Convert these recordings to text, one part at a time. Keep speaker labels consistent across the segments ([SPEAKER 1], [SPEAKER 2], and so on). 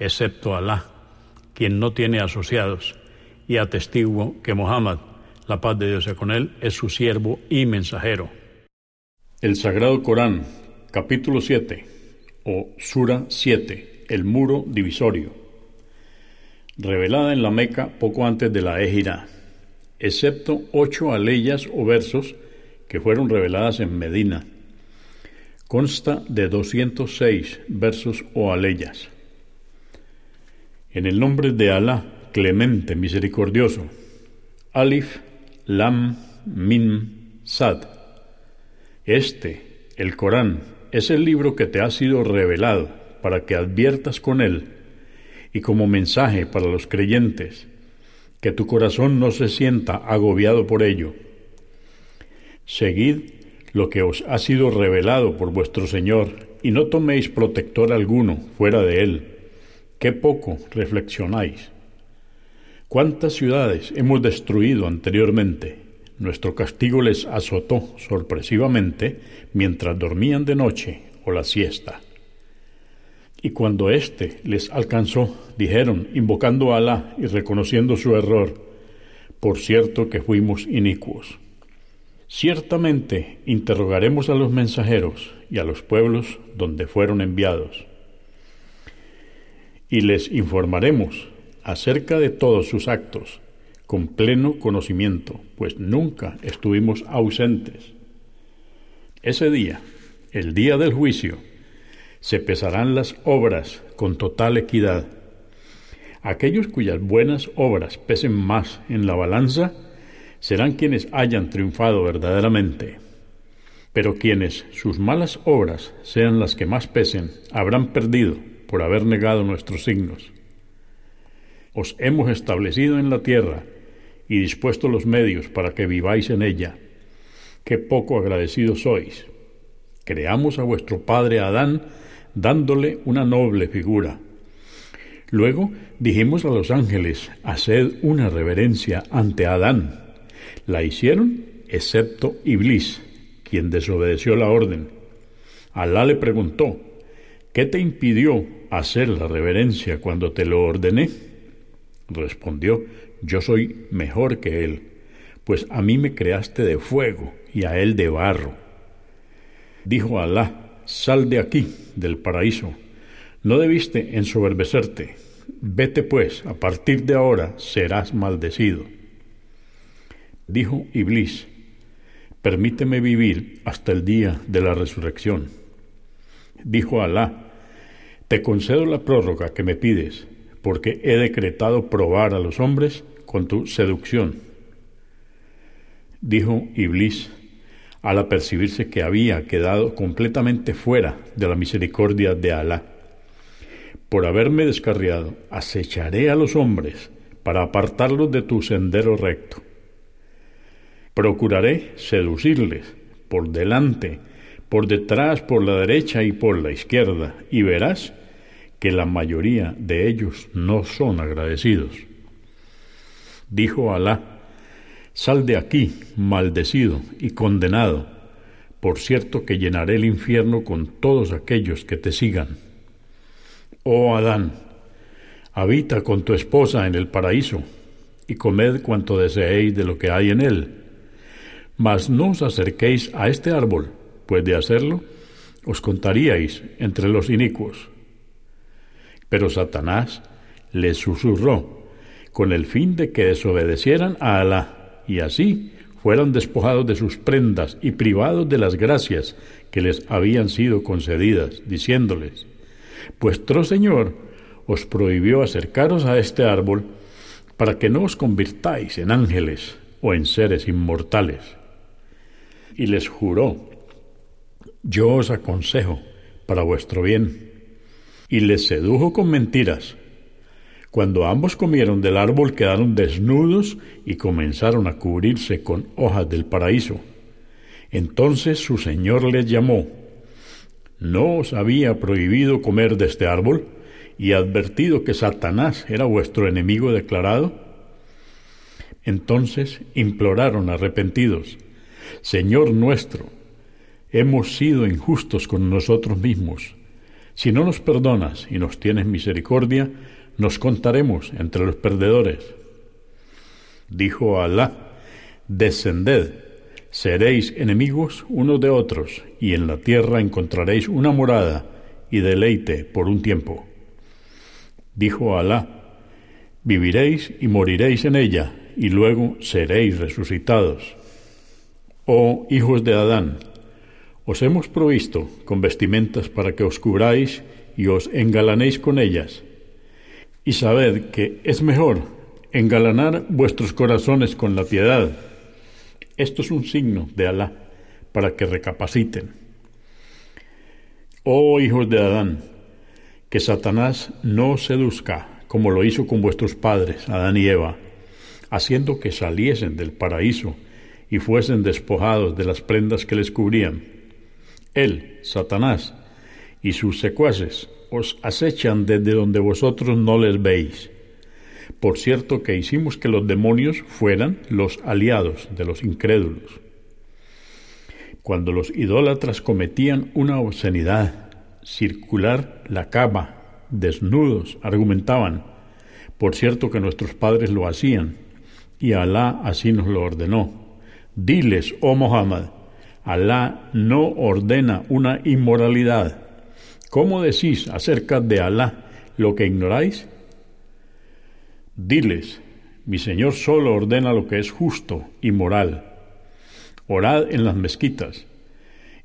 [SPEAKER 1] excepto Alá, quien no tiene asociados, y atestiguo que Muhammad, la paz de Dios sea con él, es su siervo y mensajero. El Sagrado Corán, capítulo 7, o Sura 7, el muro divisorio, revelada en la Meca poco antes de la Ejira, excepto ocho aleyas o versos que fueron reveladas en Medina Consta de 206 versos o aleyas. En el nombre de Alá, clemente, misericordioso. Alif, Lam, Min, Sad. Este, el Corán, es el libro que te ha sido revelado para que adviertas con él y como mensaje para los creyentes, que tu corazón no se sienta agobiado por ello. Seguid lo que os ha sido revelado por vuestro Señor, y no toméis protector alguno fuera de él. Qué poco reflexionáis. ¿Cuántas ciudades hemos destruido anteriormente? Nuestro castigo les azotó sorpresivamente mientras dormían de noche o la siesta. Y cuando éste les alcanzó, dijeron, invocando a Alá y reconociendo su error, por cierto que fuimos inicuos. Ciertamente interrogaremos a los mensajeros y a los pueblos donde fueron enviados, y les informaremos acerca de todos sus actos con pleno conocimiento, pues nunca estuvimos ausentes. Ese día, el día del juicio, se pesarán las obras con total equidad. Aquellos cuyas buenas obras pesen más en la balanza, serán quienes hayan triunfado verdaderamente. Pero quienes sus malas obras sean las que más pesen, habrán perdido por haber negado nuestros signos. Os hemos establecido en la tierra y dispuesto los medios para que viváis en ella. Qué poco agradecidos sois. Creamos a vuestro padre Adán dándole una noble figura. Luego dijimos a los ángeles, haced una reverencia ante Adán la hicieron, excepto Iblis, quien desobedeció la orden. Alá le preguntó, ¿qué te impidió hacer la reverencia cuando te lo ordené? Respondió, yo soy mejor que él, pues a mí me creaste de fuego y a él de barro. Dijo Alá, sal de aquí, del paraíso. No debiste ensoberbecerte. Vete pues, a partir de ahora serás maldecido. Dijo Iblis, permíteme vivir hasta el día de la resurrección. Dijo Alá, te concedo la prórroga que me pides, porque he decretado probar a los hombres con tu seducción. Dijo Iblis, al apercibirse que había quedado completamente fuera de la misericordia de Alá. Por haberme descarriado, acecharé a los hombres para apartarlos de tu sendero recto. Procuraré seducirles por delante, por detrás, por la derecha y por la izquierda, y verás que la mayoría de ellos no son agradecidos. Dijo Alá, Sal de aquí, maldecido y condenado, por cierto que llenaré el infierno con todos aquellos que te sigan. Oh Adán, habita con tu esposa en el paraíso, y comed cuanto deseéis de lo que hay en él mas no os acerquéis a este árbol, de hacerlo os contaríais entre los inicuos. Pero Satanás les susurró, con el fin de que desobedecieran a Alá, y así fueran despojados de sus prendas y privados de las gracias que les habían sido concedidas, diciéndoles, Vuestro Señor os prohibió acercaros a este árbol para que no os convirtáis en ángeles o en seres inmortales. Y les juró, Yo os aconsejo para vuestro bien. Y les sedujo con mentiras. Cuando ambos comieron del árbol quedaron desnudos y comenzaron a cubrirse con hojas del paraíso. Entonces su señor les llamó. ¿No os había prohibido comer de este árbol y advertido que Satanás era vuestro enemigo declarado? Entonces imploraron arrepentidos, Señor nuestro, hemos sido injustos con nosotros mismos. Si no nos perdonas y nos tienes misericordia, nos contaremos entre los perdedores. Dijo Alá, descended Seréis enemigos unos de otros, y en la tierra encontraréis una morada y deleite por un tiempo. Dijo Alá, viviréis y moriréis en ella, y luego seréis resucitados. Oh hijos de Adán, os hemos provisto con vestimentas para que os cubráis y os engalanéis con ellas. Y sabed que es mejor engalanar vuestros corazones con la piedad esto es un signo de Alá para que recapaciten. Oh hijos de Adán, que Satanás no seduzca como lo hizo con vuestros padres, Adán y Eva, haciendo que saliesen del paraíso y fuesen despojados de las prendas que les cubrían. Él, Satanás, y sus secuaces os acechan desde donde vosotros no les veis por cierto que hicimos que los demonios fueran los aliados de los incrédulos. Cuando los idólatras cometían una obscenidad, circular la cama, desnudos, argumentaban, por cierto que nuestros padres lo hacían, y Alá así nos lo ordenó. Diles, oh Muhammad, Alá no ordena una inmoralidad. ¿Cómo decís acerca de Alá lo que ignoráis? Diles, mi Señor solo ordena lo que es justo y moral. Orad en las mezquitas,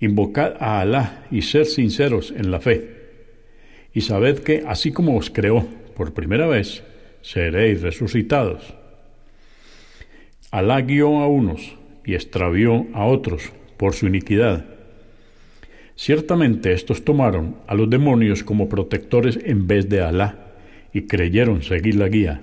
[SPEAKER 1] invocad a Alá y ser sinceros en la fe. Y sabed que, así como os creó por primera vez, seréis resucitados. Alá guió a unos y extravió a otros por su iniquidad. Ciertamente estos tomaron a los demonios como protectores en vez de Alá y creyeron seguir la guía.